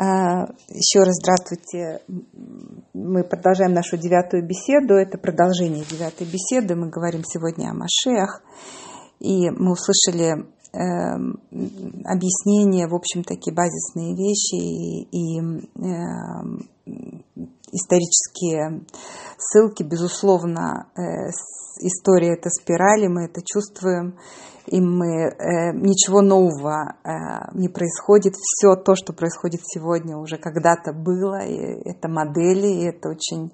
А, еще раз здравствуйте. Мы продолжаем нашу девятую беседу. Это продолжение девятой беседы. Мы говорим сегодня о Машеях. И мы услышали э, объяснения, в общем, такие базисные вещи и, и э, исторические ссылки. Безусловно, э, история это спирали, мы это чувствуем и мы, э, ничего нового э, не происходит. Все то, что происходит сегодня, уже когда-то было, и это модели, и это очень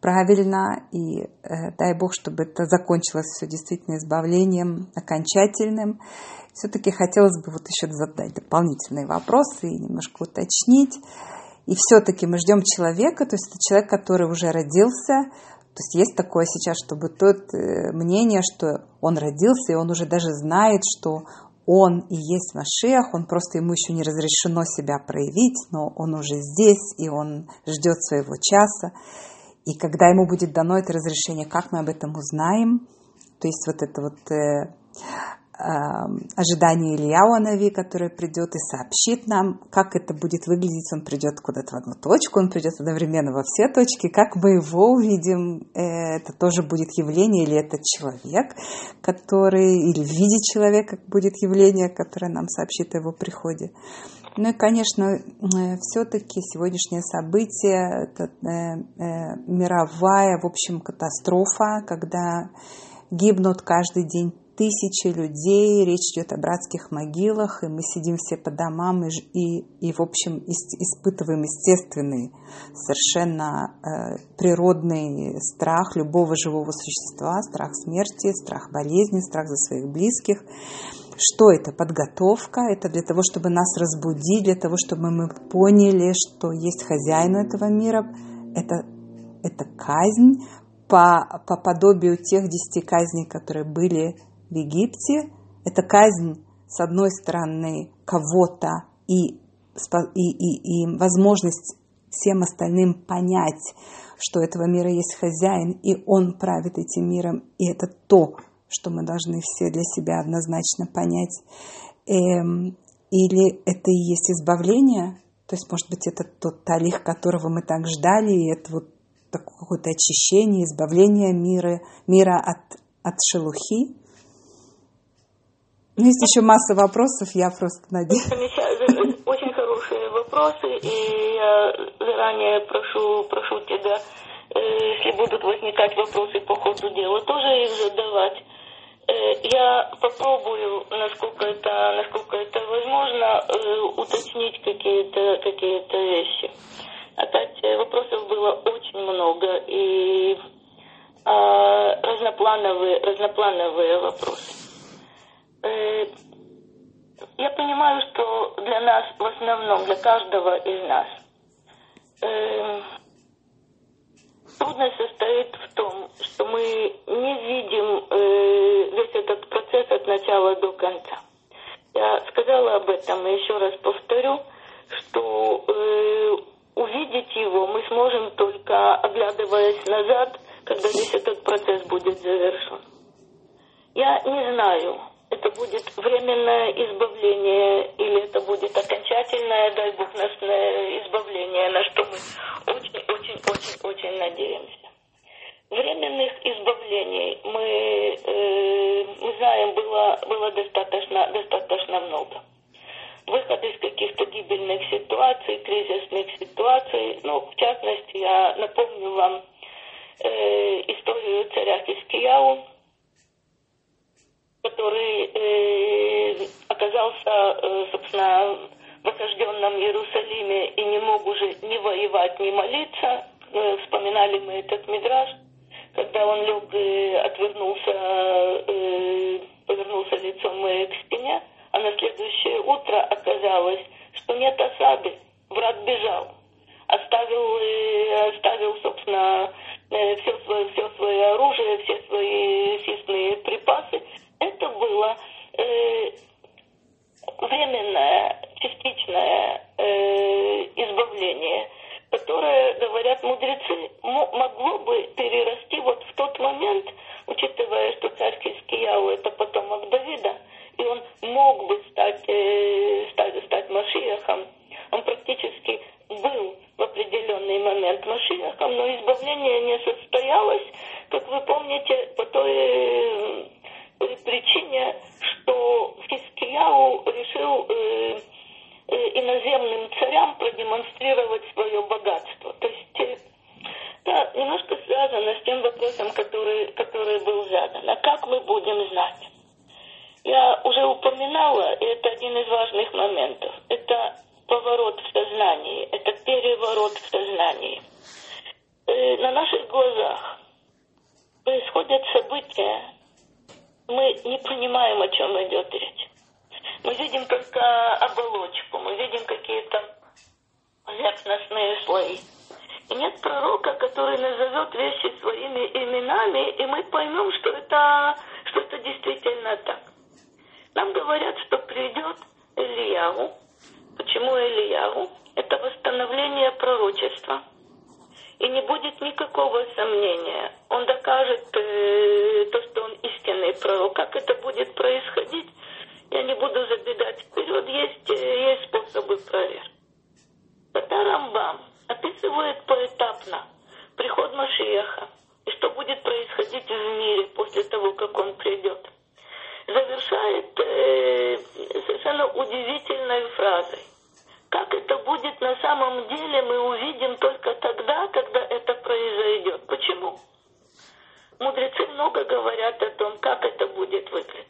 правильно, и э, дай Бог, чтобы это закончилось все действительно избавлением окончательным. Все-таки хотелось бы вот еще задать дополнительные вопросы и немножко уточнить. И все-таки мы ждем человека, то есть это человек, который уже родился, то есть есть такое сейчас, чтобы тот э, мнение, что он родился, и он уже даже знает, что он и есть Машех, он просто ему еще не разрешено себя проявить, но он уже здесь, и он ждет своего часа. И когда ему будет дано это разрешение, как мы об этом узнаем? То есть вот это вот э, ожидание Ильяу Нави, который придет и сообщит нам, как это будет выглядеть. Он придет куда-то в одну точку, он придет одновременно во все точки. Как мы его увидим, э, это тоже будет явление, или это человек, который, или в виде человека будет явление, которое нам сообщит о его приходе. Ну и, конечно, э, все-таки сегодняшнее событие, это э, мировая, в общем, катастрофа, когда гибнут каждый день тысячи людей, речь идет о братских могилах, и мы сидим все по домам и, и, и в общем, испытываем естественный, совершенно э, природный страх любого живого существа, страх смерти, страх болезни, страх за своих близких. Что это? Подготовка. Это для того, чтобы нас разбудить, для того, чтобы мы поняли, что есть хозяин этого мира. Это, это казнь по, по подобию тех десяти казней, которые были в Египте. Это казнь, с одной стороны, кого-то и, и, и, и возможность всем остальным понять, что этого мира есть хозяин, и он правит этим миром, и это то, что мы должны все для себя однозначно понять. Эм, или это и есть избавление, то есть, может быть, это тот талих, которого мы так ждали, и это вот какое-то очищение, избавление мира, мира от, от шелухи. Есть еще масса вопросов, я просто надеюсь. Очень хорошие вопросы, и я заранее прошу, прошу тебя, э, если будут возникать вопросы по ходу дела, тоже их задавать. Э, я попробую, насколько это, насколько это возможно, э, уточнить какие-то какие вещи. Опять вопросов было очень много, и а, разноплановые, разноплановые вопросы. Э, я понимаю, что для нас, в основном для каждого из нас, э, трудность состоит в том, что мы не видим э, весь этот процесс от начала до конца. Я сказала об этом и еще раз повторю, что э, увидеть его мы сможем только оглядываясь назад, когда весь этот процесс будет завершен. Я не знаю, это будет временное избавление или это будет окончательное, дай Бог, нас избавление, на что мы очень-очень-очень-очень надеемся. Временных избавлений мы, э, мы знаем, было, было достаточно, достаточно много. Выход из каких-то гибельных ситуаций, кризисных ситуаций. Ну, в частности, я напомню вам э, историю царя Хискияу, который э, оказался, э, собственно, в осажденном Иерусалиме и не мог уже ни воевать, ни молиться. Э, вспоминали мы этот мидраж, когда он лег и отвернулся, э, повернулся лицом к стене, а на следующее утро оказалось, что нет осады, враг бежал. Оставил, оставил собственно, все, свое, все свое оружие, все свои съестные припасы это было э, временное, частичное э, избавление, которое, говорят мудрецы, могло бы перерасти вот в тот момент, учитывая, что царь Хискияу это потомок Давида, и он мог бы стать, э, стать, стать Машиахом, он практически Машинахом, но избавление не состоялось, как вы помните, по той э, причине, что Хискияу решил э, э, иноземным царям продемонстрировать свое богатство. То есть э, да, немножко связано с тем вопросом, который, который был задан. А как мы будем знать? Я уже упоминала, и это один из важных моментов. Это поворот в сознании, это переворот в сознании. Э, на наших глазах происходят события, мы не понимаем, о чем идет речь. Мы видим только оболочку, мы видим какие-то поверхностные слои. И нет пророка, который назовет вещи своими именами, и мы поймем, что это, что это действительно так. Нам говорят, что придет Ильяву. Почему Ильяву? Это восстановление пророчества. И не будет никакого сомнения. Он докажет э, то, что он истинный пророк. Как это будет происходить, я не буду забегать вперед. Есть, э, есть способы проверки. Тогда Рамбам описывает поэтапно приход Машиеха и что будет происходить в мире после того, как он придет. Завершает э, совершенно удивительной фразой. Как это будет на самом деле, мы увидим только тогда, когда это произойдет. Почему? Мудрецы много говорят о том, как это будет выглядеть.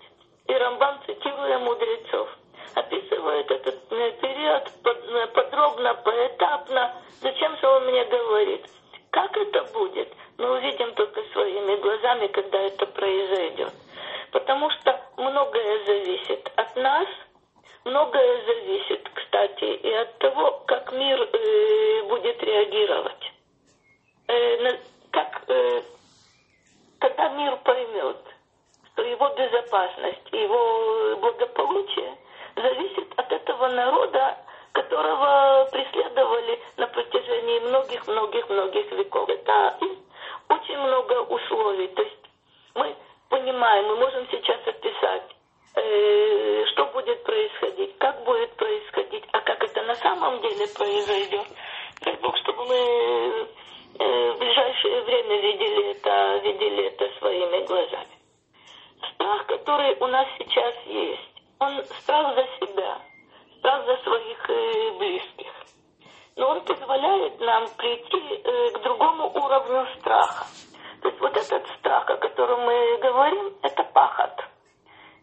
И Рамбан, цитируя мудрецов, описывает этот э, период э, подробно, поэтапно. Зачем же он мне говорит? Как это будет? Мы увидим только своими глазами, когда это произойдет. Потому что многое зависит от нас, многое зависит, кстати, и от того, как мир э, будет реагировать. Э, на, как, э, когда мир поймет, что его безопасность, его благополучие зависит от этого народа, которого преследовали на протяжении многих-многих-многих веков. Это очень много условий. То есть мы понимаем, мы можем сейчас описать, э, что будет происходить, как будет происходить, а как это на самом деле произойдет. Дай Бог, чтобы мы э, в ближайшее время видели это, видели это своими глазами. Страх, который у нас сейчас есть, он страх за себя, страх за своих э, близких. Но он позволяет нам прийти к другому уровню страха. То есть вот этот страх, о котором мы говорим, это пахот.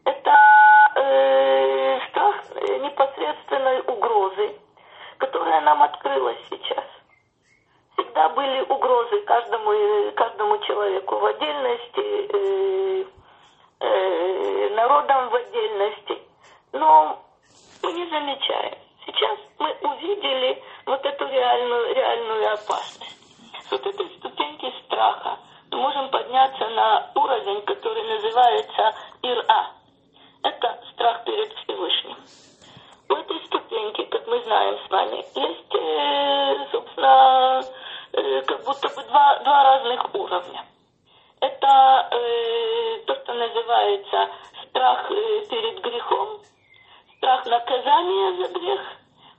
Это э, страх непосредственной угрозы, которая нам открылась сейчас. Всегда были угрозы каждому, э, каждому человеку в отдельности, э, э, народам в отдельности. Но мы не замечаем. Сейчас мы увидели вот эту реальную, реальную опасность. Вот этой ступеньки страха мы можем подняться на уровень, который называется ИРА. Два, разных уровня. Это э, то, что называется страх э, перед грехом, страх наказания за грех.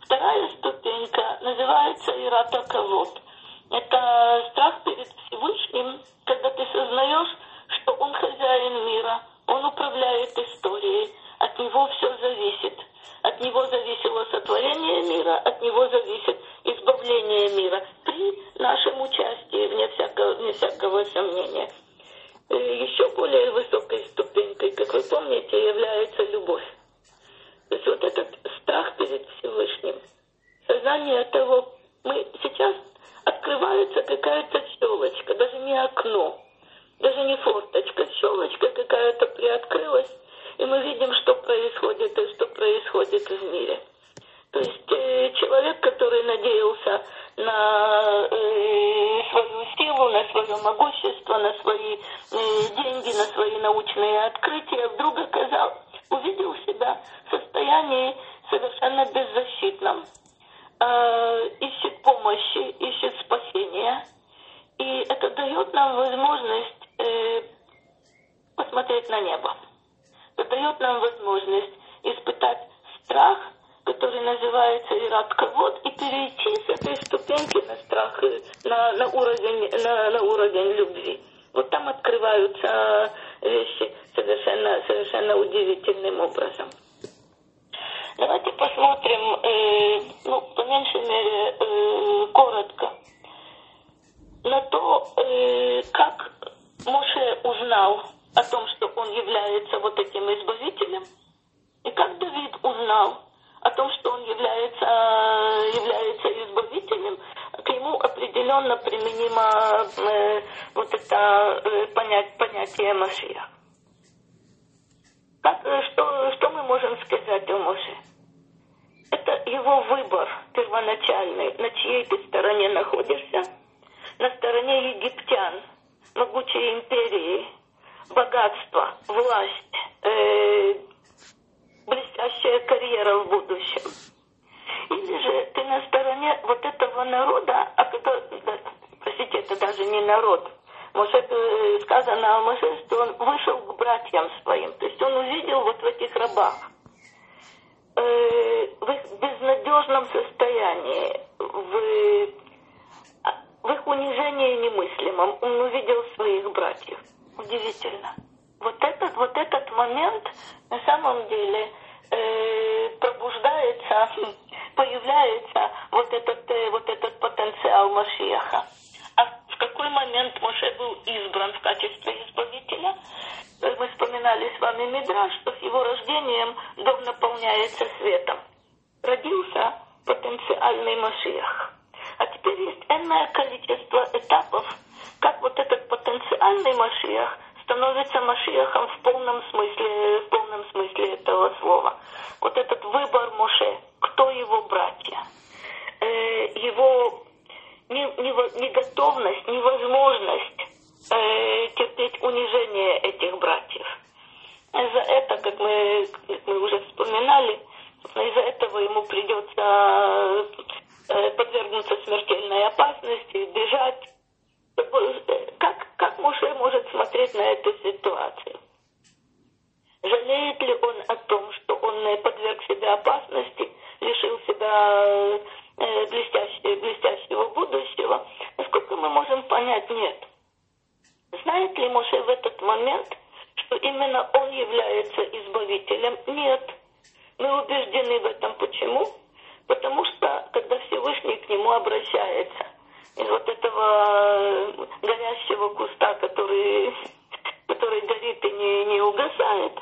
Вторая ступенька называется иратаковод. Это страх перед Всевышним, когда ты сознаешь, что он хозяин мира, он управляет историей, от него все зависит. От него зависело сотворение мира, от него зависит избавление мира вне всякого сомнения. Э, еще более высокой ступенькой, как вы помните, является любовь. Беззащитном, э, ищет помощи, ищет спасения. И это дает нам возможность э, посмотреть на небо. Это дает нам возможность испытать страх который называется Ират Кавод, и перейти с этой ступеньки на страх, на, на, уровень, на, на уровень любви. Вот там открываются вещи совершенно, совершенно удивительным образом. Давайте посмотрим, э, ну, по меньшей мере, э, коротко, на то, э, как Моше узнал о том, что он является вот этим избавителем, и как Давид узнал о том, что он является, является избавителем, к нему определенно применимо э, вот это э, понять, понятие Машия. Как, э, что, что мы можем сказать о Моше? Это его выбор первоначальный, на чьей ты стороне находишься. На стороне египтян, могучей империи, богатство, власть, э, блестящая карьера в будущем. Или же ты на стороне вот этого народа, а да, простите, это даже не народ, может, э, сказано о Моше, что он вышел к братьям своим. То есть он увидел вот в этих рабах, э, в их безнадежном состоянии, в, в их унижении немыслимом, он увидел своих братьев. Удивительно. Вот этот, вот этот момент на самом деле э, пробуждается, появляется вот этот, э, вот этот потенциал Машиаха. Какой момент Моше был избран в качестве избавителя? Мы вспоминали с вами Мидраш, что с его рождением дом наполняется светом. Родился потенциальный Машиах. А теперь есть энное количество этапов, как вот этот потенциальный Машиах становится Машиахом в полном смысле, в полном смысле этого слова. Вот этот выбор Моше, кто его братья, э, его неготовность, невозможность э, терпеть унижение этих братьев. За это, как мы, как мы уже вспоминали, из-за этого ему придется э, подвергнуться смертельной опасности, бежать. Как, как Муше может смотреть на эту ситуацию? Жалеет ли он о том, что он подверг себя опасности, лишил себя Э, блестящего понять, нет. Знает ли Моше в этот момент, что именно он является избавителем? Нет. Мы убеждены в этом. Почему? Потому что, когда Всевышний к нему обращается, из вот этого горящего куста, который, который горит и не, не угасает,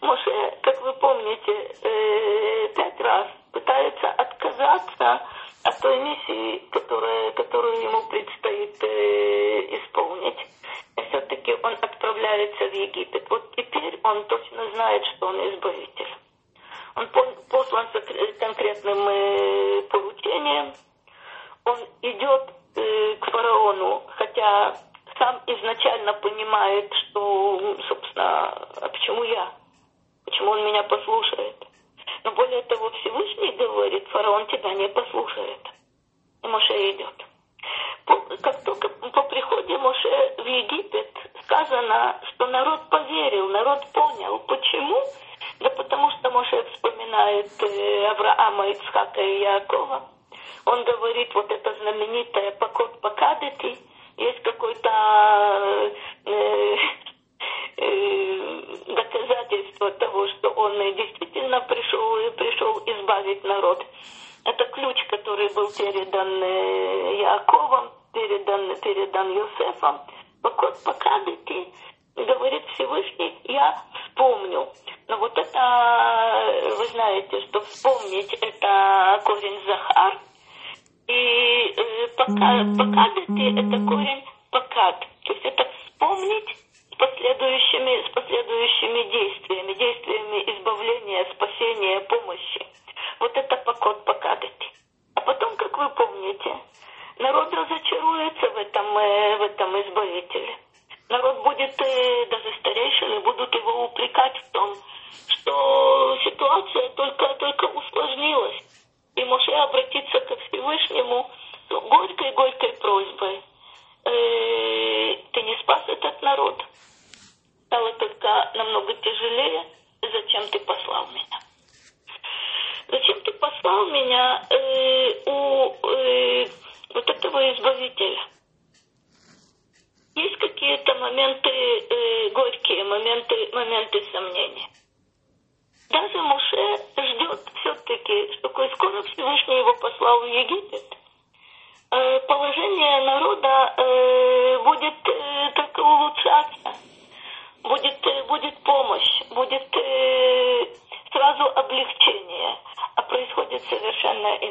Моше, как вы помните, э, пять раз пытается отказаться от той миссии, которая, которую ему предстоит э, исполнить. Все-таки он отправляется в Египет. Вот теперь он точно знает, что он избавитель. Он послан с конкретным э, поручением. Он идет э, к фараону, хотя сам изначально понимает, что, собственно, а почему я? Почему он меня послушает? Но более того, Всевышний говорит, фараон тебя не послушает. И Моше идет. Как только по приходе Моше в Египет сказано, что народ поверил, народ понял. Почему? Да потому что Моше вспоминает э, Авраама, Ицхака и Якова. Он говорит, вот это знаменитое «покот покадети», есть какой-то э, Э, доказательство того, что он действительно пришел, пришел избавить народ. Это ключ, который был передан э, Яковом, передан, передан Йосефом. Пока ты говорит Всевышний, я вспомню. Но вот это, вы знаете, что вспомнить это корень Захар, и э, пока, пока это корень покат. То есть это вспомнить с последующими, с последующими действиями, действиями избавления, спасения, помощи. Вот это покот покадать. А потом, как вы помните, народ разочаруется в этом, э, в этом избавителе. Народ будет, э, даже старейшины будут его упрекать в том, что ситуация только, только усложнилась. И Моше обратиться ко Всевышнему с горькой-горькой просьбой – Э, ты не спас этот народ. Стало только намного тяжелее, зачем ты послал меня. Зачем ты послал меня э, у э, вот этого избавителя? Есть какие-то моменты горькие, моменты, моменты сомнений. Даже Муше ждет все-таки, что скоро Всевышний его послал в Египет. Положение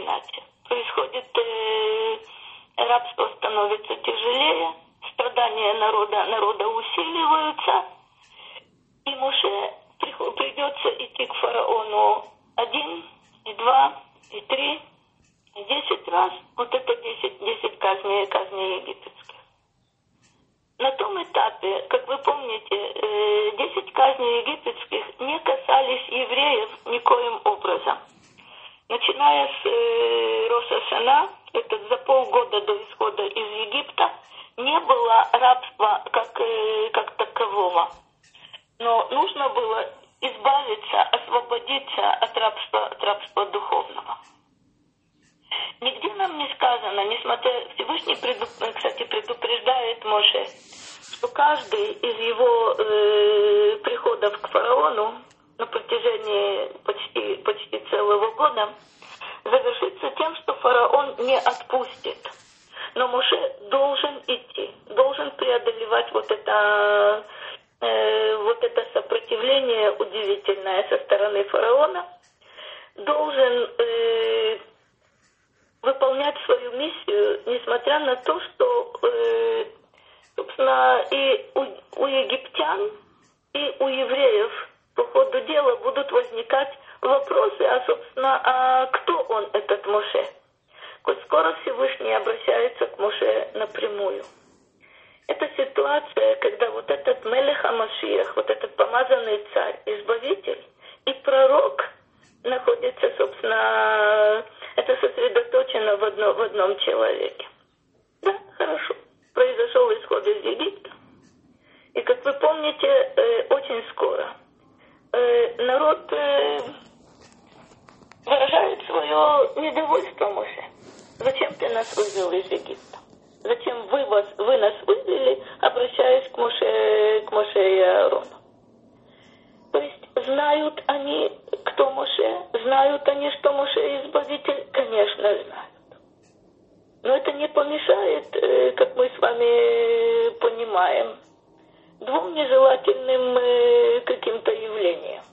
иначе. Происходит э, рабство становится тяжелее, страдания народа, народа усиливаются, несмотря на то, что, э, собственно, и у, у египтян, и у евреев по ходу дела будут возникать вопросы, а, собственно, а кто он, этот Моше? Коль скоро Всевышний обращается к Моше напрямую. Это ситуация, когда вот этот Мелех Амашиях, вот этот помазанный царь, избавитель и пророк находится, собственно, это сосредоточено в, одно, в одном человеке. Да, хорошо. Произошел исход из Египта. И, как вы помните, э, очень скоро э, народ э, выражает свое недовольство Моше. Зачем ты нас вывел из Египта? Зачем вы, вас, вы нас вывели, обращаясь к Моше, к Моше и Аарону? То есть знают они, кто Моше? Знают они, что Моше избавитель? Конечно, знают. Но это не помешает, э, как мы с вами понимаем, двум нежелательным э, каким-то явлениям.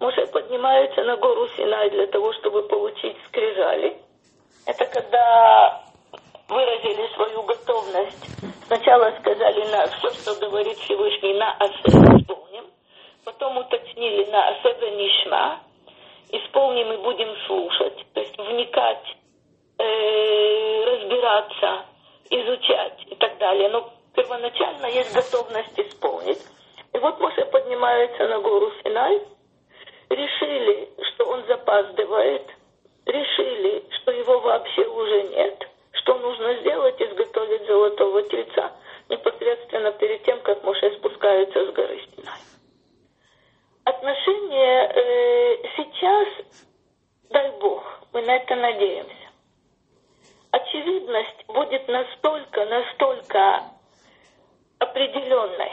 Моше поднимается на гору Синай для того, чтобы получить скрижали. Это когда выразили свою готовность. Сначала сказали на все, что говорит Всевышний, на Асе исполним. Потом уточнили на Асе Нишма. Исполним и будем слушать. То есть вникать, э, разбираться, изучать и так далее. Но первоначально есть готовность исполнить. И вот Моше поднимается на гору Синай. Решили, что он запаздывает. Решили, что его вообще уже нет – что нужно сделать? Изготовить золотого тельца непосредственно перед тем, как Моше спускается с горы Синай. Отношения э, сейчас, дай Бог, мы на это надеемся. Очевидность будет настолько, настолько определенной,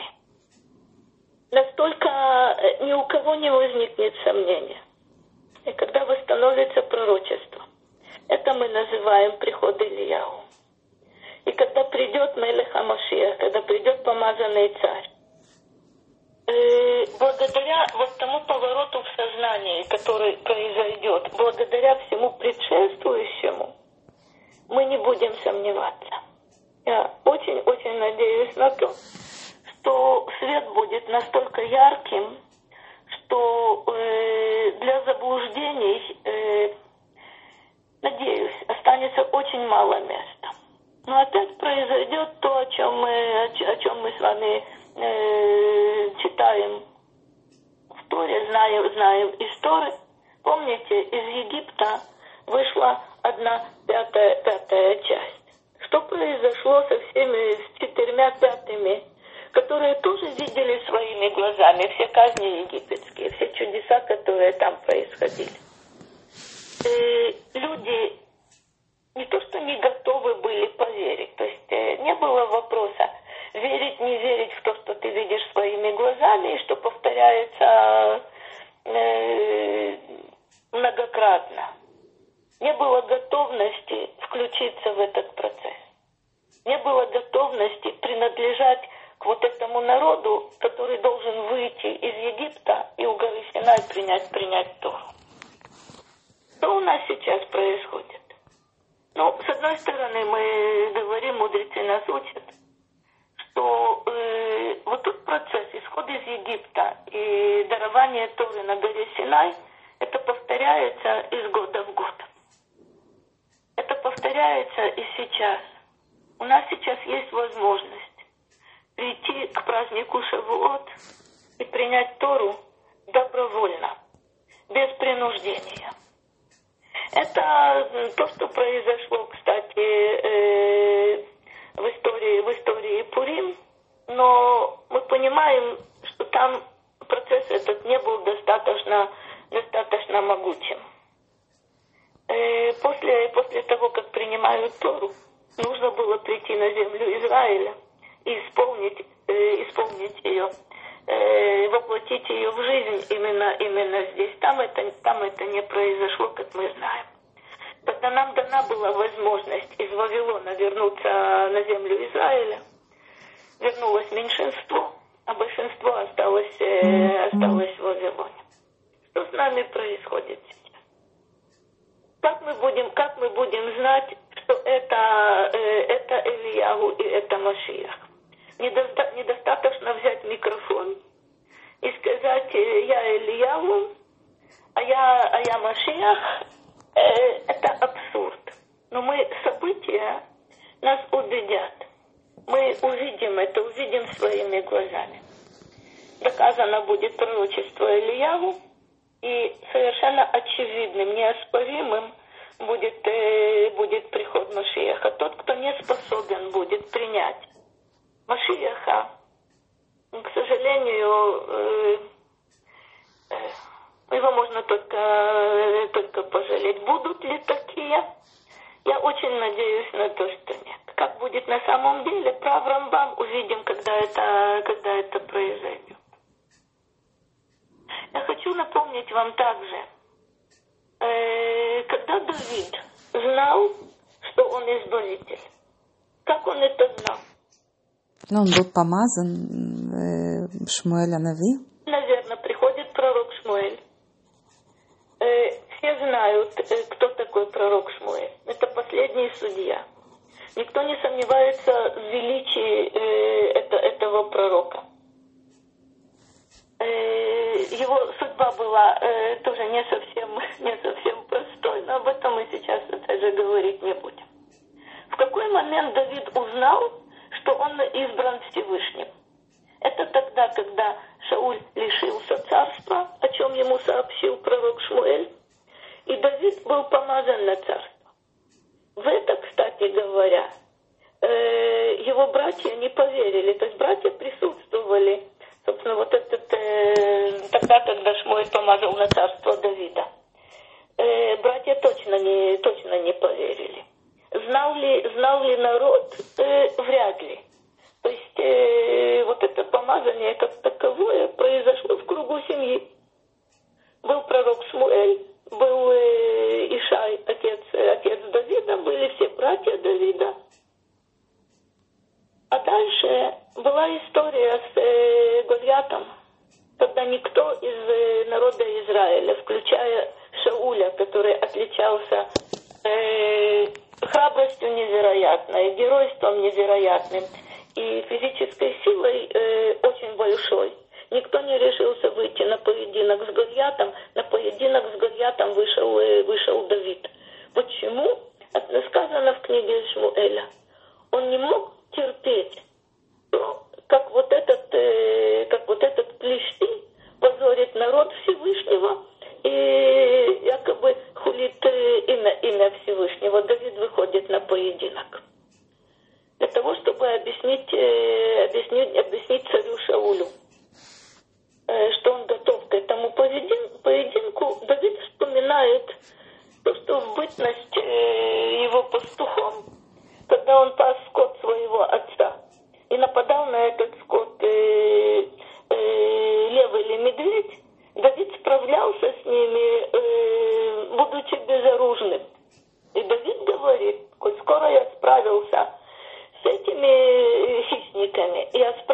настолько э, ни у кого не возникнет сомнения. И когда восстановится пророчество, это мы называем приход Ильяу. И когда придет Мелех Амашия, когда придет помазанный царь, э, благодаря вот тому повороту в сознании, который произойдет, благодаря всему предшествующему, мы не будем сомневаться. Я очень-очень надеюсь на то, что свет будет настолько ярким, что э, для заблуждений э, надеюсь, останется очень мало места. Но опять произойдет то, о чем мы, о чем мы с вами э, читаем в Торе, знаем, знаем из Торы. Помните, из Египта вышла одна пятая, пятая часть. Что произошло со всеми, с четырьмя пятыми, которые тоже видели своими глазами все казни египетские, все чудеса, которые там происходили? э, люди не то что не готовы были поверить, то есть э, не было вопроса верить, не верить в то, что видишь своими глазами, и что повторяется э, многократно. Не было готовности включиться в этот процесс. Не было готовности принадлежать к вот этому народу, который должен выйти из Египта и у горы Синай принять, принять Тору. Что у нас сейчас происходит? Ну, с одной стороны, мы говорим, мудрецы нас учат, что э, вот тот процесс исхода из Египта и дарования Торы на горе Синай, это повторяется из года в год. Это повторяется и сейчас. У нас сейчас есть возможность прийти к празднику Шавуот и принять Тору добровольно, без принуждения. Это то, что произошло, кстати, э, в истории, в истории Пурим, но мы понимаем, что там процесс этот не был достаточно, достаточно могучим. Э, после, после того, как принимают Тору, нужно было прийти на землю Израиля и исполнить, э, исполнить ее, э, воплотить ее в жизнь именно, именно здесь. Там это, там это не произошло, как мы знаем. Тогда нам дана была возможность из Вавилона вернуться на землю Израиля. Вернулось меньшинство, а большинство осталось, осталось в Вавилоне. Что с нами происходит сейчас? Как мы будем, как мы будем знать, что это, э, это Ильягу и это Машиях? Недоста- недостаточно взять микрофон и сказать, э, я Ильягу, а я, а я Машиях, Э, это абсурд. Но мы события нас убедят. Мы увидим это, увидим своими глазами. Доказано будет пророчество Ильяву, и совершенно очевидным, неоспоримым будет, э, будет приход Машиеха. Тот, кто не способен будет принять Машиеха, к сожалению, э, э, его можно только, э, только пожалеть. Будут ли такие? Я очень надеюсь на то, что нет. Как будет на самом деле, прав Рамбам увидим, когда это, когда это произойдет. Я хочу напомнить вам также, э, когда Давид знал, что он избавитель, как он это знал? Ну, он был помазан э, Шмуэля Нави. Наверное, приходит пророк Шмуэль э, все знают, э, кто такой пророк Шмуэль. Это последний судья. Никто не сомневается в величии э, это, этого пророка. Э, его судьба была э, тоже не совсем, не совсем простой, но об этом мы сейчас даже говорить не будем. В какой момент Давид узнал, что он избран Всевышним? Это тогда, когда Шауль лишился царства, о чем ему сообщил пророк Шмуэль, и Давид был помазан на царство. В это, кстати говоря, э, его братья не поверили, то есть братья присутствовали, собственно, вот этот, э, тогда, когда Шмуэль помазал на царство Давида. Э, братья точно не, точно не поверили. Знал ли, знал ли народ? Вряд ли. То есть э, вот это помазание как таковое произошло в кругу семьи. Был пророк Шмуэль, был э, Ишай, отец, отец Давида, были все братья Давида. А дальше была история с э, Гольятом, когда никто из э, народа Израиля, включая Шауля, который отличался э, храбростью невероятной, геройством невероятным, и физической силой э, очень большой. Никто не решился выйти на поединок с Гольятом. На поединок с Гольятом вышел, э, вышел Давид. Почему? Это сказано в книге Шмуэля. Он не мог терпеть, как вот этот, э, как вот этот плещи позорит народ Всевышнего и якобы хулит э, имя, имя Всевышнего. Давид выходит на поединок для того, чтобы объяснить, э, объяснить, объяснить царю Шаулю, что он готов к этому поединку, Давид вспоминает то, что в бытность его пастухом, когда он пас скот своего отца и нападал на этот скот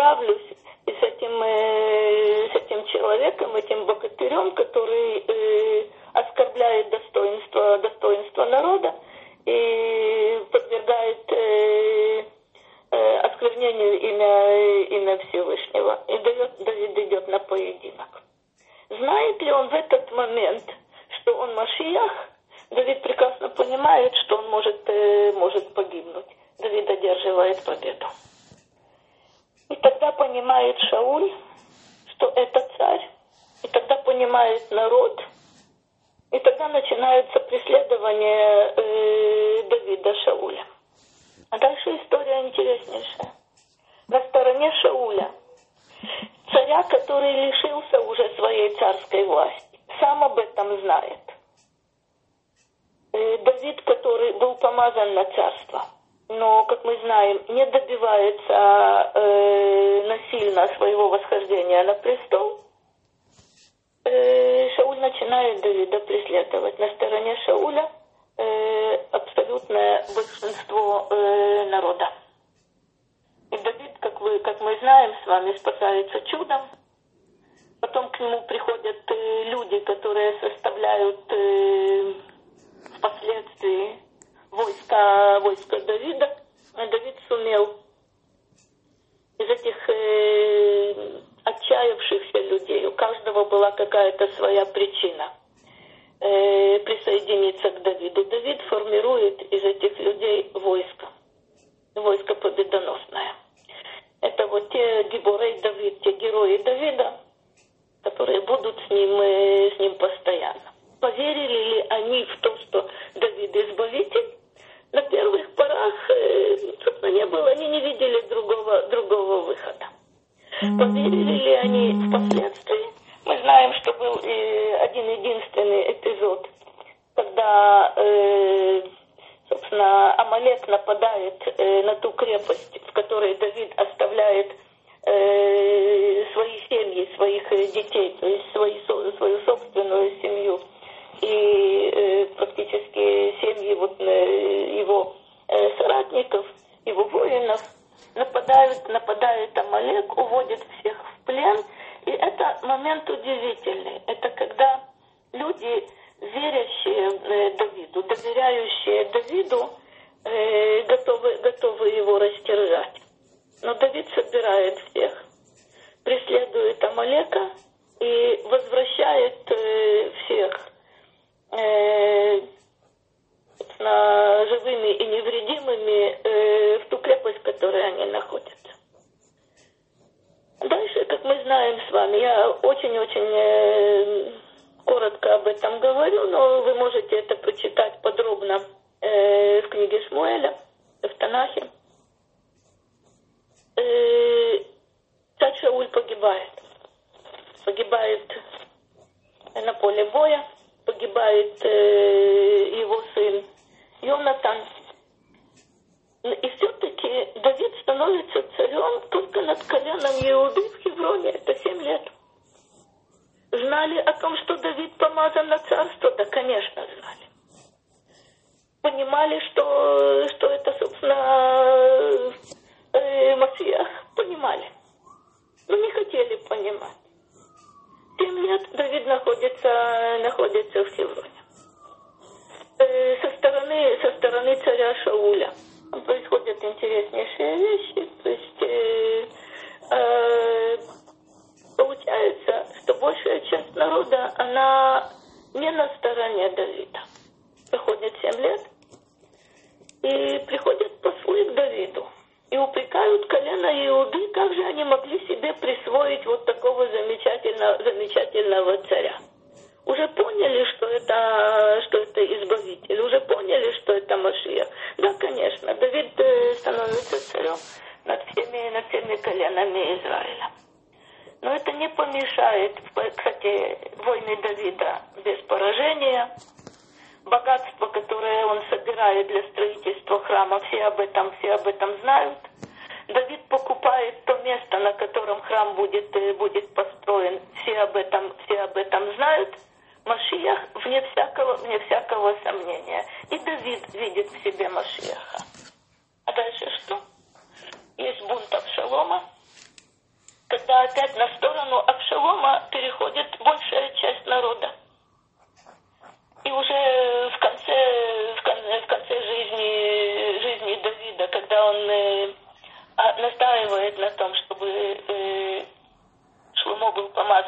справлюсь с этим, э, с этим человеком, этим богатырем, который э, оскорбляет достоинство, достоинство народа и подвергает э, э, осквернению имя, имя Всевышнего. И дает, Давид идет на поединок. Знает ли он в этот момент, что он Машиях? Давид прекрасно понимает, что он может, э, может погибнуть. Давид одерживает победу. И тогда понимает Шауль, что это царь. И тогда понимает народ. И тогда начинается преследование э, Давида Шауля. А дальше история интереснейшая. На стороне Шауля, царя, который лишился уже своей царской власти, сам об этом знает. Э, Давид, который был помазан на царство – но, как мы знаем, не добивается э, насильно своего восхождения на престол, э, Шауль начинает Давида преследовать. На стороне Шауля э, абсолютное большинство э, народа. И Давид, как, вы, как мы знаем с вами, спасается чудом. Потом к нему приходят э, люди, которые составляют э, впоследствии войска, войска Давида, Давид сумел из этих э, отчаявшихся людей, у каждого была какая-то своя причина э, присоединиться к Давиду. Давид формирует из этих людей войско, войско победоносное. Это вот те гиборей Давид, те герои Давида, которые будут с ним, э, с ним постоянно. Поверили ли они в то, что Давид избавитель? на первых порах, э, собственно, не было, они не видели другого, другого выхода. Поверили ли они впоследствии? Мы знаем, что был э, один единственный эпизод, когда, э, собственно, Амалек нападает на ту крепость, в которой Давид оставляет свои семьи, своих детей, то есть свои, свою собственную семью – и э, практически семьи вот, э, его э, соратников, его воинов нападают, нападает Амалек, уводит всех в плен. И это момент удивительный. Это когда люди, верящие э, Давиду, доверяющие Давиду, э, готовы, готовы его растерзать. Но Давид собирает всех, преследует Амалека и возвращает э, всех живыми и невредимыми э, в ту крепость, в которой они находятся. Дальше, как мы знаем с вами, я очень-очень э, коротко об этом говорю, но вы можете это прочитать подробно э, в книге Шмуэля, в Танахе. Царь Шауль погибает. Погибает на поле боя погибает э, его сын Йонатан. И все-таки Давид становится царем только над коленом Иуды в Хевроне. Это семь лет. Знали о том, что Давид помазан на царство? Да, конечно, знали. Понимали, что, что это, собственно, э, Масиах? Понимали. Но не хотели понимать. Семь лет Давид находится, находится в Хевроне. Э, со стороны, со стороны царя Шауля происходят интереснейшие вещи.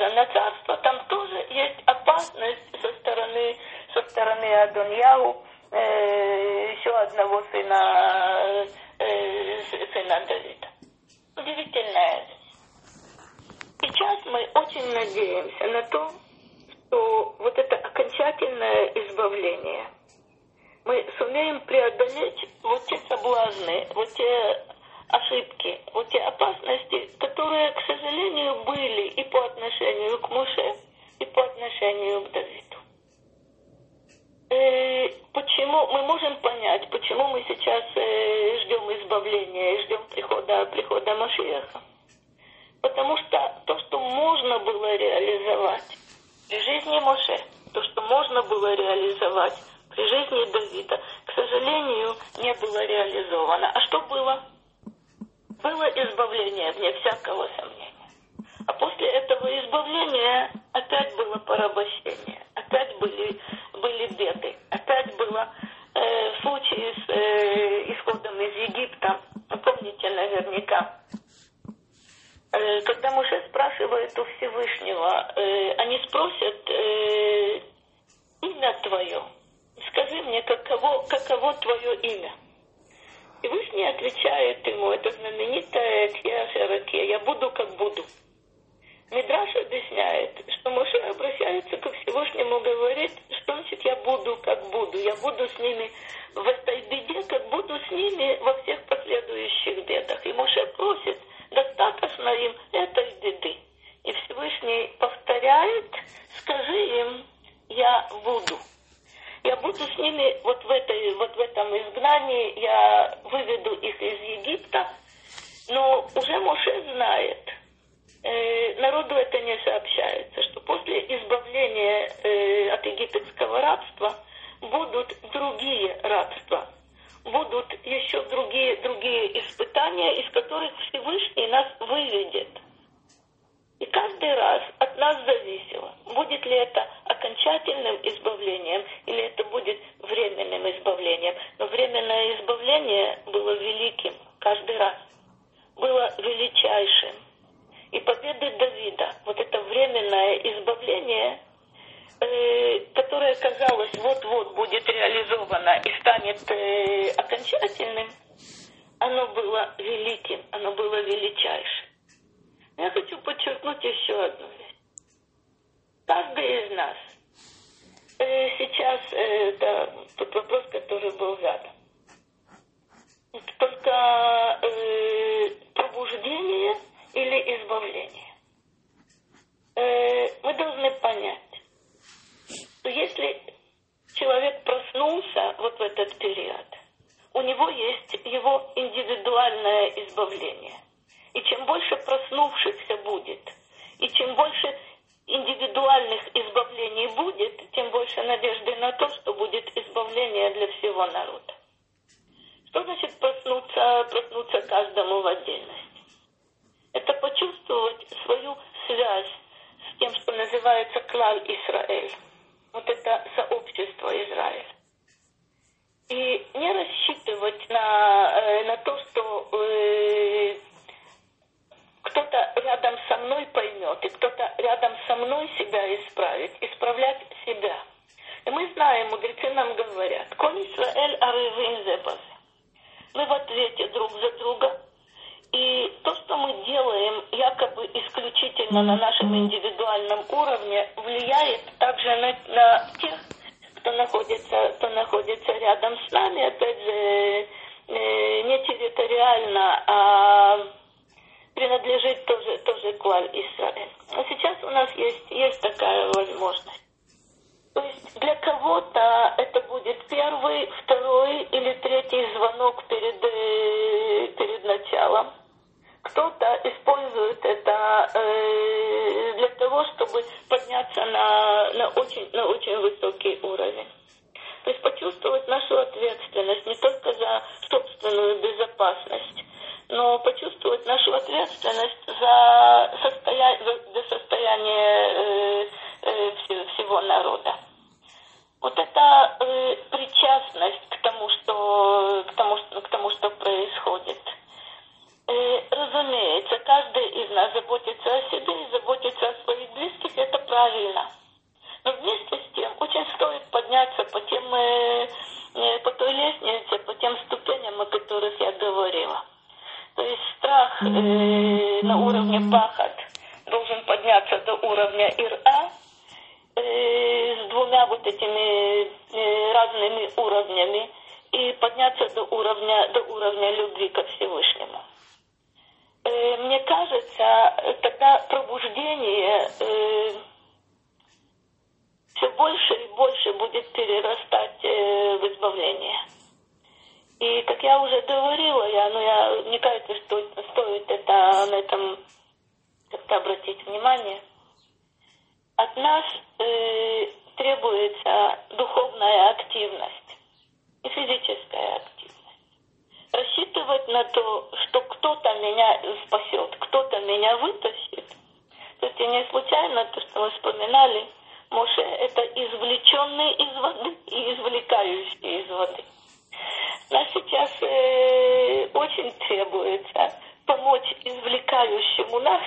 На царство, там тоже есть опасность со стороны, со стороны Адоньяу, э, еще одного сына, э, сына Давида. Удивительная Сейчас мы очень надеемся на то, что вот это окончательное избавление мы сумеем преодолеть вот те соблазны, вот те ошибки, вот те опасности, которые, к сожалению, были и по отношению к Муше, и по отношению к Давиду. Э, почему мы можем понять, почему мы сейчас э, ждем избавления и ждем прихода, прихода Машиаха? Потому что то, что можно было реализовать при жизни Моше, то, что можно было реализовать при жизни Давида, к сожалению, не было реализовано. А что было? Было избавление, вне всякого сомнения. А после этого избавления опять было порабощение, опять были, были беды, опять было э, в случае с э, исходом из Египта, помните наверняка, э, когда Муше спрашивает у Всевышнего, э, они спросят э, имя твое, скажи мне, каково, каково твое имя. И Всевышний отвечает ему, это знаменитая Тьяшараке, я буду как буду. Мидраш объясняет, что Моше обращается к Всевышнему, говорит, что значит я буду как буду, я буду с ними в этой беде, как буду с ними во всех последующих бедах. И Моше просит, достаточно им этой беды. И Всевышний повторяет, скажи им, я буду я буду с ними вот в, этой, вот в этом изгнании, я выведу их из Египта, но уже Моше знает, э, народу это не сообщается, что после избавления э, от египетского рабства будут другие рабства, будут еще другие, другие испытания, из которых Всевышний нас выведет – и каждый раз от нас зависело, будет ли это окончательным избавлением или это будет временным избавлением. Но временное избавление было великим каждый раз, было величайшим. И победы Давида, вот это временное избавление, э, которое, казалось, вот-вот будет реализовано и станет э, окончательным, оно было великим, оно было величайшим. Я хочу подчеркнуть еще одну вещь. Каждый из нас э, сейчас, э, тот вопрос, который был задан, только э, пробуждение или избавление. Э, мы должны понять, что если человек проснулся вот в этот период, у него есть его индивидуальное избавление – и чем больше проснувшихся будет, и чем больше индивидуальных избавлений будет, тем больше надежды на то, что будет избавление для всего народа. Что значит проснуться, проснуться каждому в отдельности? Это почувствовать свою связь с тем, что называется клаль Израиль. Вот это сообщество Израиля. И не рассчитывать на, э, на то, что э, кто-то рядом со мной поймет, и кто-то рядом со мной себя исправит, исправлять себя. И мы знаем, мудрецы нам говорят, «Коль Исраэль арывин зебазе». Мы в ответе друг за друга. И то, что мы делаем якобы исключительно на нашем индивидуальном уровне, влияет также на, на тех, кто находится, кто находится рядом с нами, опять же, э, не территориально, а принадлежит тоже, тоже Клаль Израиль. Но сейчас у нас есть, есть такая возможность. То есть для кого-то это будет первый, второй или третий звонок перед, э, перед началом. Кто-то использует это э, для того, чтобы подняться на, на, очень, на очень высокий уровень. То есть почувствовать нашу ответственность не только за собственную безопасность, но почувствовать нашу ответственность за, состоя... за состояние э, э, всего народа. Вот эта э, причастность к тому, что, к, тому, что, к тому, что происходит. Э, разумеется, каждый из нас заботится о себе и заботится о своих близких, это правильно. Но вместе с тем очень стоит подняться по, тем, э, э по той лестнице, по тем ступеням, о которых я говорила. То есть страх э, на уровне пахот должен подняться до уровня ира, э, с двумя вот этими э, разными уровнями и подняться до уровня, до уровня любви ко Всевышнему. Э, мне кажется, тогда пробуждение э, все больше и больше будет перерастать э, в избавление. И, как я уже говорила, я, ну, я, мне кажется, что стоит это, на этом как-то обратить внимание. От нас э, требуется духовная активность и физическая активность. Рассчитывать на то, что кто-то меня спасет, кто-то меня вытащит. То есть не случайно то, что мы вспоминали, Моше это извлеченный из воды и извлекающий из воды. Нас сейчас э, очень требуется помочь извлекающему нас,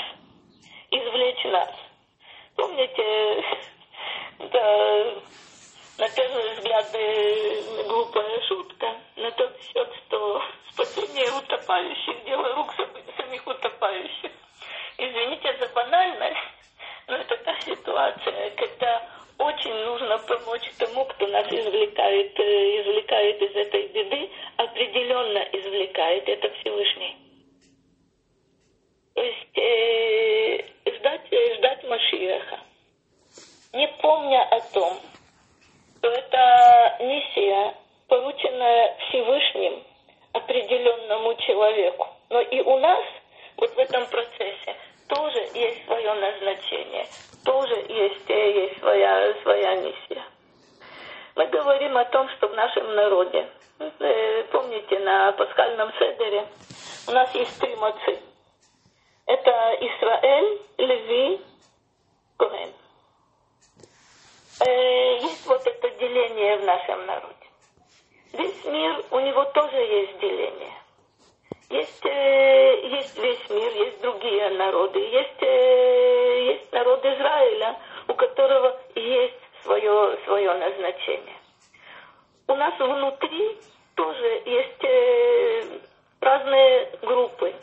извлечь нас. Помните, да, на первый взгляд э, глупая шутка на тот счет, что спасение утопающих – дело рук самих утопающих. Извините за банальность, но это та ситуация, когда очень нужно помочь тому, кто нас извлекает, э, извлекает из этой беды, определенно извлекает, это Всевышний. То есть э, ждать, ждать Машиаха, не помня о том, что это миссия, порученная Всевышним определенному человеку. Но и у нас вот в этом процессе тоже есть свое назначение, тоже есть, есть своя, своя миссия. Мы говорим о том, что в нашем народе, э, помните, на пасхальном седере у нас есть три мацы. Это Израиль, Леви, Коэн. Э, есть вот это деление в нашем народе. Весь мир, у него тоже есть деление. Есть, э, есть весь мир, есть другие народы, есть, э, есть народ Израиля, у которого есть свое, свое назначение. У нас внутри тоже есть э, разные группы,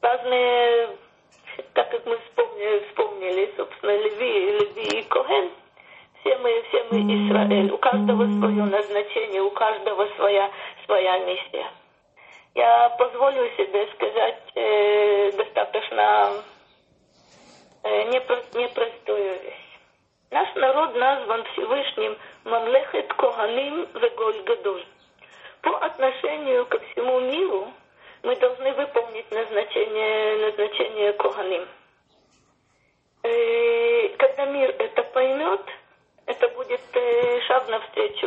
разные, так как мы вспомнили, вспомнили собственно, Леви, Леви и Коген, все мы, все мы Израиль, у каждого свое назначение, у каждого своя, своя миссия я позволю себе сказать э, достаточно э, непро, непростую вещь. Наш народ назван Всевышним Мамлехет Коганим Веголь Гадоль. По отношению ко всему миру мы должны выполнить назначение, назначение Коганим. Э, когда мир это поймет, это будет э, шаг навстречу,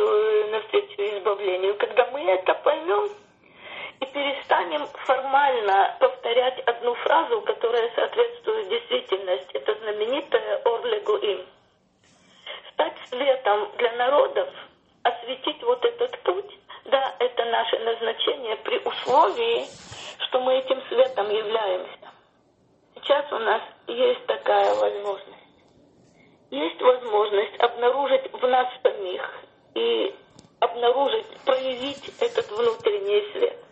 навстречу избавлению. Когда мы это поймем, и перестанем формально повторять одну фразу, которая соответствует действительности. Это знаменитое «Орлегуим». Стать светом для народов, осветить вот этот путь, да, это наше назначение при условии, что мы этим светом являемся. Сейчас у нас есть такая возможность. Есть возможность обнаружить в нас самих и обнаружить, проявить этот внутренний свет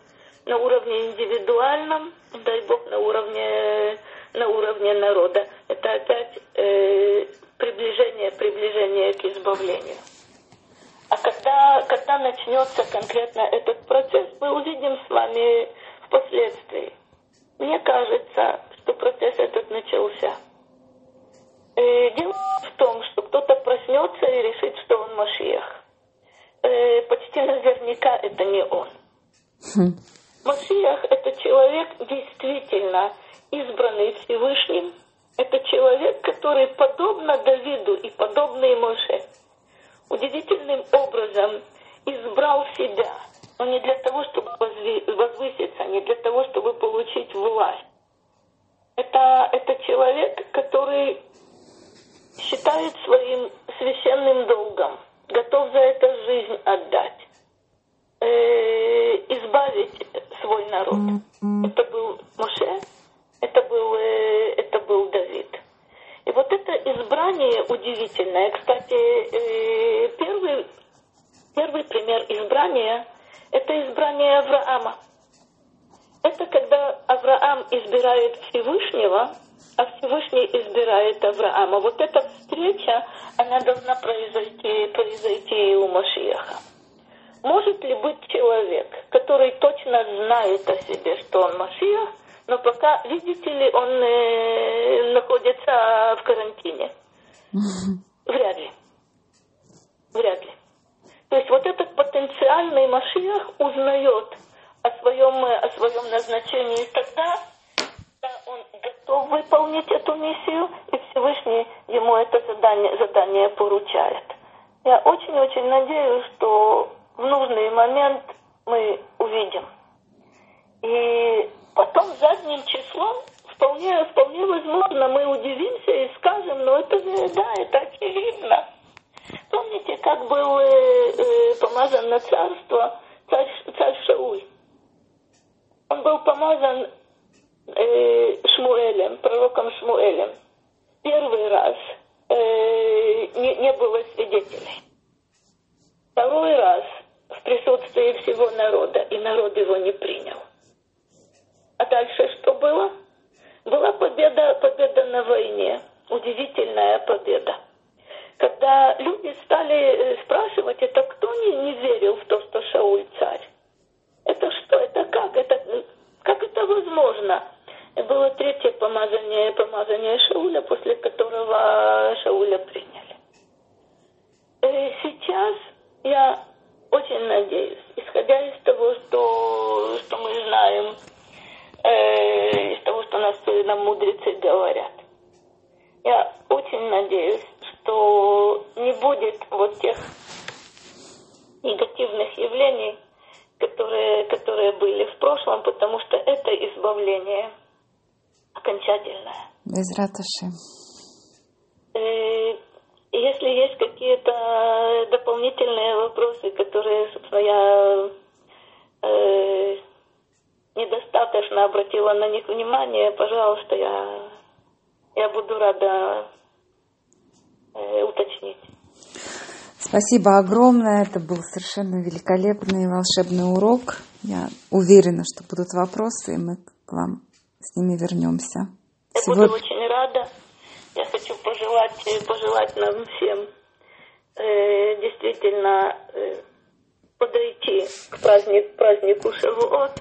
на уровне индивидуальном, дай Бог, на уровне, на уровне народа. Это опять э, приближение, приближение к избавлению. А когда, когда начнется конкретно этот процесс, мы увидим с вами впоследствии. Мне кажется, что процесс этот начался. Э, дело в том, что кто-то проснется и решит, что он Машиях. Э, почти наверняка это не он. Машиах – это человек действительно избранный Всевышним. Это человек, который, подобно Давиду и подобный Моше, удивительным образом избрал себя, но не для того, чтобы возвыситься, не для того, чтобы получить власть. Это, это человек, который считает своим священным долгом, готов за это жизнь отдать э, избавить свой народ. Это был Моше, это был, э, это был Давид. И вот это избрание удивительное. Кстати, э, первый, первый пример избрания – это избрание Авраама. Это когда Авраам избирает Всевышнего, а Всевышний избирает Авраама. Вот эта встреча, она должна произойти, произойти и у Машиаха. Может ли быть человек, который точно знает о себе, что он Машиах, но пока, видите ли, он э, находится в карантине? Вряд ли. Вряд ли. То есть вот этот потенциальный Машиах узнает о своем, о своем назначении тогда, когда он готов выполнить эту миссию, и Всевышний ему это задание, задание поручает. Я очень-очень надеюсь, что в нужный момент мы увидим. И потом задним числом вполне, вполне возможно мы удивимся и скажем, ну это да, это очевидно. Помните, как был э, э, помазан на царство царь, царь Шауль? Он был помазан э, Шмуэлем, пророком Шмуэлем. Первый раз э, не, не было свидетелей. Второй раз в присутствии всего народа, и народ его не принял. А дальше что было? Была победа, победа на войне, удивительная победа. Когда люди стали э, спрашивать, это кто не, не верил в то, что Шауль царь? Это что, это как? Это, как это возможно? Было третье помазание, помазание Шауля, после которого Шауля приняли. Э, сейчас я очень надеюсь, исходя из того, что, что мы знаем, э, из того, что нас нам мудрецы говорят, я очень надеюсь, что не будет вот тех негативных явлений, которые, которые были в прошлом, потому что это избавление окончательное. Без ратуши. Если есть какие-то дополнительные вопросы, которые, собственно, я э, недостаточно обратила на них внимание, пожалуйста, я, я буду рада э, уточнить. Спасибо огромное. Это был совершенно великолепный волшебный урок. Я уверена, что будут вопросы, и мы к вам с ними вернемся. Я Всего... буду очень пожелать, пожелать нам всем э, действительно э, подойти к праздник, празднику Шавуот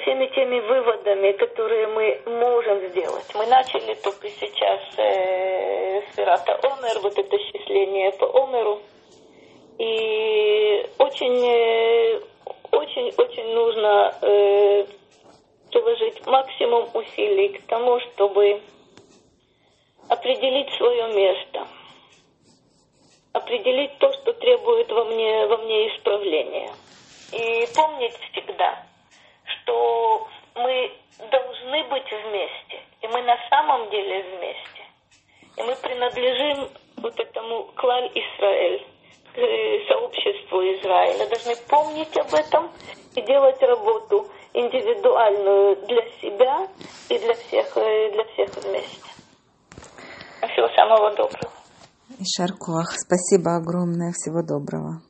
всеми теми выводами, которые мы можем сделать. Мы начали только сейчас э, с Пирата Омер, вот это счисление по Омеру. И очень, э, очень, очень нужно э, приложить максимум усилий к тому, чтобы определить свое место, определить то, что требует во мне, во мне исправления. И помнить всегда, что мы должны быть вместе, и мы на самом деле вместе. И мы принадлежим вот этому клаль Израиль, сообществу Израиля. Должны помнить об этом и делать работу индивидуальную для себя и для всех, э, для всех вместе. Всего самого доброго. И. Спасибо огромное. Всего доброго.